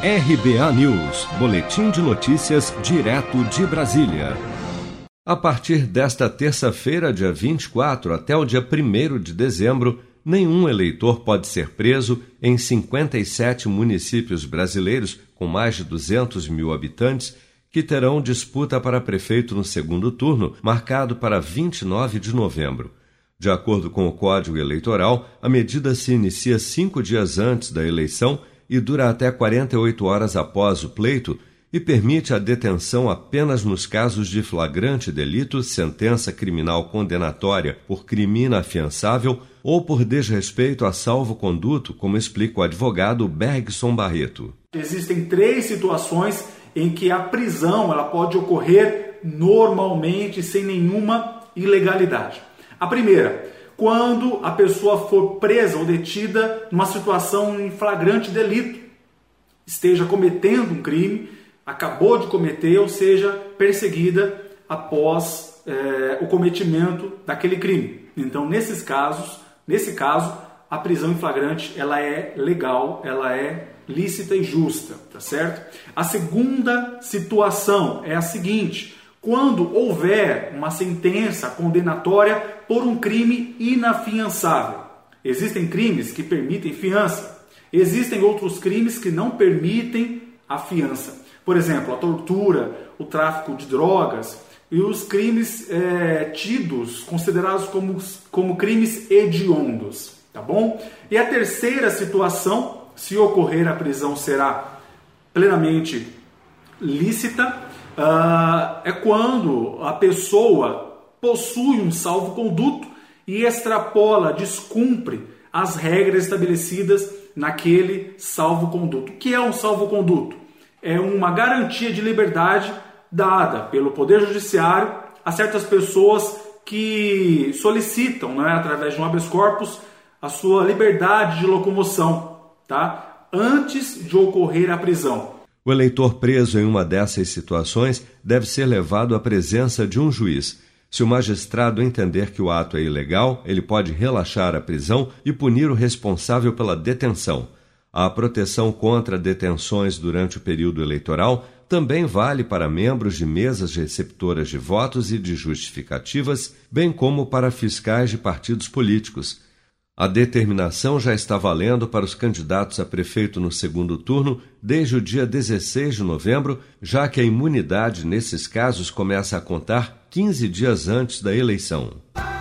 RBA News, Boletim de Notícias, direto de Brasília. A partir desta terça-feira, dia 24, até o dia 1 de dezembro, nenhum eleitor pode ser preso em 57 municípios brasileiros com mais de 200 mil habitantes que terão disputa para prefeito no segundo turno, marcado para 29 de novembro. De acordo com o Código Eleitoral, a medida se inicia cinco dias antes da eleição e dura até 48 horas após o pleito e permite a detenção apenas nos casos de flagrante delito, sentença criminal condenatória por crime inafiançável ou por desrespeito a salvo-conduto, como explica o advogado Bergson Barreto. Existem três situações em que a prisão ela pode ocorrer normalmente sem nenhuma ilegalidade. A primeira, quando a pessoa for presa ou detida numa situação em flagrante delito, esteja cometendo um crime, acabou de cometer, ou seja, perseguida após é, o cometimento daquele crime. Então, nesses casos, nesse caso, a prisão em flagrante ela é legal, ela é lícita e justa, tá certo? A segunda situação é a seguinte: quando houver uma sentença condenatória por um crime inafiançável. Existem crimes que permitem fiança, existem outros crimes que não permitem a fiança. Por exemplo, a tortura, o tráfico de drogas e os crimes é, tidos, considerados como, como crimes hediondos, tá bom? E a terceira situação, se ocorrer a prisão será plenamente lícita, uh, é quando a pessoa possui um salvo-conduto e extrapola, descumpre as regras estabelecidas naquele salvo-conduto. O que é um salvo-conduto? É uma garantia de liberdade dada pelo Poder Judiciário a certas pessoas que solicitam, né, através de um habeas corpus, a sua liberdade de locomoção, tá? antes de ocorrer a prisão. O eleitor preso em uma dessas situações deve ser levado à presença de um juiz. Se o magistrado entender que o ato é ilegal, ele pode relaxar a prisão e punir o responsável pela detenção. A proteção contra detenções durante o período eleitoral também vale para membros de mesas receptoras de votos e de justificativas, bem como para fiscais de partidos políticos. A determinação já está valendo para os candidatos a prefeito no segundo turno desde o dia 16 de novembro, já que a imunidade nesses casos começa a contar 15 dias antes da eleição.